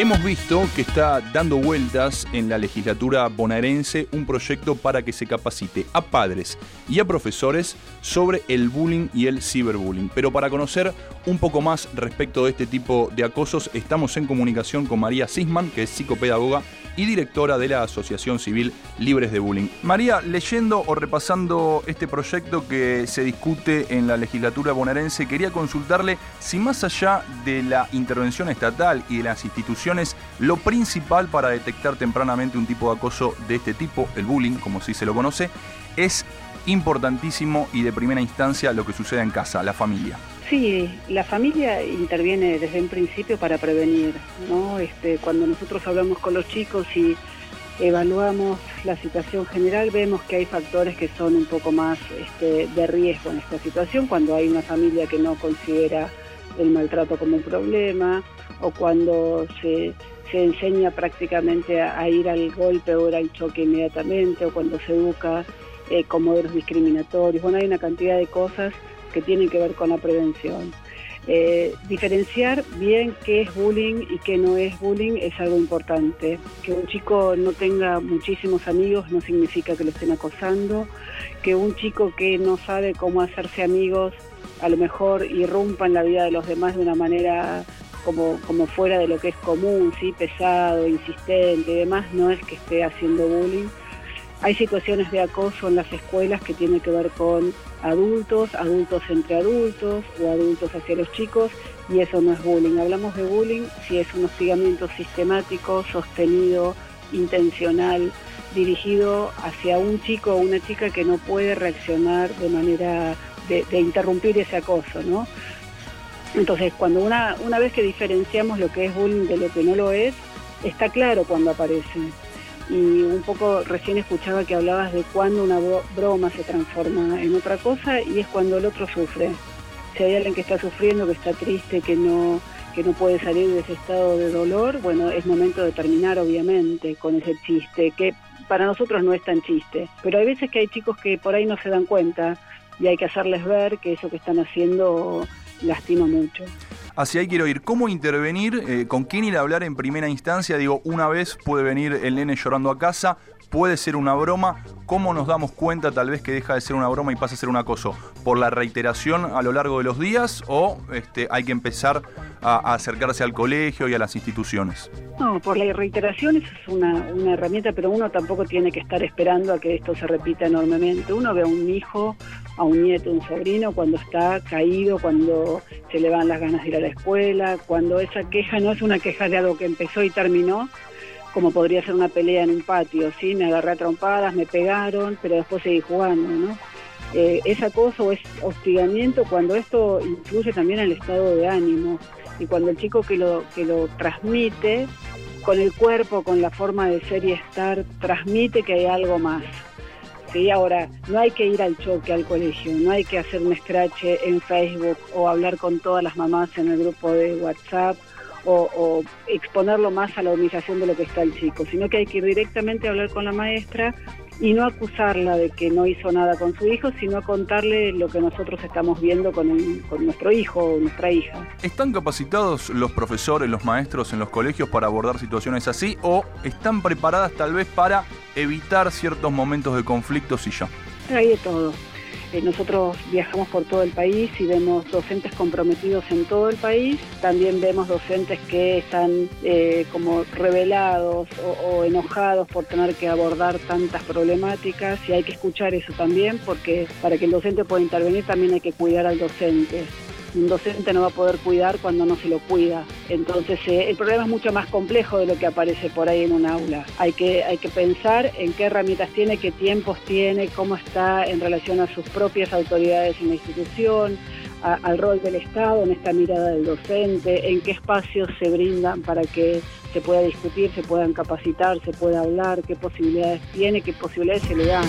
Hemos visto que está dando vueltas en la legislatura bonaerense un proyecto para que se capacite a padres y a profesores sobre el bullying y el ciberbullying. Pero para conocer un poco más respecto de este tipo de acosos, estamos en comunicación con María Sisman, que es psicopedagoga y directora de la Asociación Civil Libres de Bullying. María, leyendo o repasando este proyecto que se discute en la legislatura bonaerense, quería consultarle si más allá de la intervención estatal y de las instituciones, lo principal para detectar tempranamente un tipo de acoso de este tipo, el bullying, como si se lo conoce, es importantísimo y de primera instancia lo que sucede en casa, la familia. Sí, la familia interviene desde un principio para prevenir, ¿no? Este, cuando nosotros hablamos con los chicos y evaluamos la situación general, vemos que hay factores que son un poco más este, de riesgo en esta situación, cuando hay una familia que no considera el maltrato como un problema o cuando se, enseña prácticamente a, ir al golpe o al choque inmediatamente o cuando se educa eh, con modelos discriminatorios. Bueno, hay una cantidad de cosas que tienen que ver con la prevención. Eh, diferenciar bien qué es bullying y qué no es bullying es algo importante. Que un chico no tenga muchísimos amigos no significa que lo estén acosando. Que un chico que no sabe cómo hacerse amigos a lo mejor irrumpa en la vida de los demás de una manera como, como fuera de lo que es común, ¿sí? pesado, insistente y demás, no es que esté haciendo bullying hay situaciones de acoso en las escuelas que tienen que ver con adultos, adultos entre adultos o adultos hacia los chicos y eso no es bullying. Hablamos de bullying si es un hostigamiento sistemático, sostenido, intencional, dirigido hacia un chico o una chica que no puede reaccionar de manera de, interrumpir ese acoso, ¿no? Entonces, cuando una, una vez que diferenciamos lo que es bullying de lo que no lo es, está claro cuando aparece y un poco recién escuchaba que hablabas de cuando una broma se transforma en otra cosa y es cuando el otro sufre. Si hay alguien que está sufriendo, que está triste, que no, que no puede salir de ese estado de dolor, bueno, es momento de terminar obviamente con ese chiste, que para nosotros no es tan chiste. Pero hay veces que hay chicos que por ahí no se dan cuenta y hay que hacerles ver que eso que están haciendo lastima mucho hacia ahí quiero ir. ¿Cómo intervenir? Eh, ¿Con quién ir a hablar en primera instancia? Digo, una vez puede venir el nene llorando a casa, puede ser una broma. ¿Cómo nos damos cuenta tal vez que deja de ser una broma y pasa a ser un acoso? ¿Por la reiteración a lo largo de los días o este, hay que empezar a, acercarse al colegio y a las instituciones? No, por la reiteración eso es una, una herramienta, pero uno tampoco tiene que estar esperando a que esto se repita enormemente. Uno ve a un hijo, a un nieto, un sobrino cuando está caído, cuando se le van las ganas de ir a la escuela, cuando esa queja no es una queja de algo que empezó y terminó, como podría ser una pelea en un patio, ¿sí? Me agarré a trompadas, me pegaron, pero después seguí jugando, ¿no? Eh, es acoso es hostigamiento cuando esto influye también el estado de ánimo y cuando el chico que lo, que lo transmite con el cuerpo, con la forma de ser y estar, transmite que hay algo más. ¿sí? Ahora, no hay que ir al choque al colegio, no hay que hacer un scratch en Facebook o hablar con todas las mamás en el grupo de WhatsApp o, exponerlo más a la humillación de lo que está el chico, sino que hay que ir directamente a hablar con la maestra y no acusarla de que no hizo nada con su hijo, sino contarle lo que nosotros estamos viendo con, con nuestro hijo o nuestra hija. ¿Están capacitados los profesores, los maestros en los colegios para abordar situaciones así o están preparadas tal vez para evitar ciertos momentos de conflicto si ya? Hay de todo. Eh, nosotros viajamos por todo el país y vemos docentes comprometidos en todo el país. También vemos docentes que están eh, como revelados o, enojados por tener que abordar tantas problemáticas y hay que escuchar eso también porque para que el docente pueda intervenir también hay que cuidar al docente un docente no va a poder cuidar cuando no se lo cuida. Entonces eh, el problema es mucho más complejo de lo que aparece por ahí en un aula. Hay que, hay que pensar en qué herramientas tiene, qué tiempos tiene, cómo está en relación a sus propias autoridades en la institución, al rol del Estado en esta mirada del docente, en qué espacios se brindan para que se pueda discutir, se puedan capacitar, se pueda hablar, qué posibilidades tiene, qué posibilidades se le dan.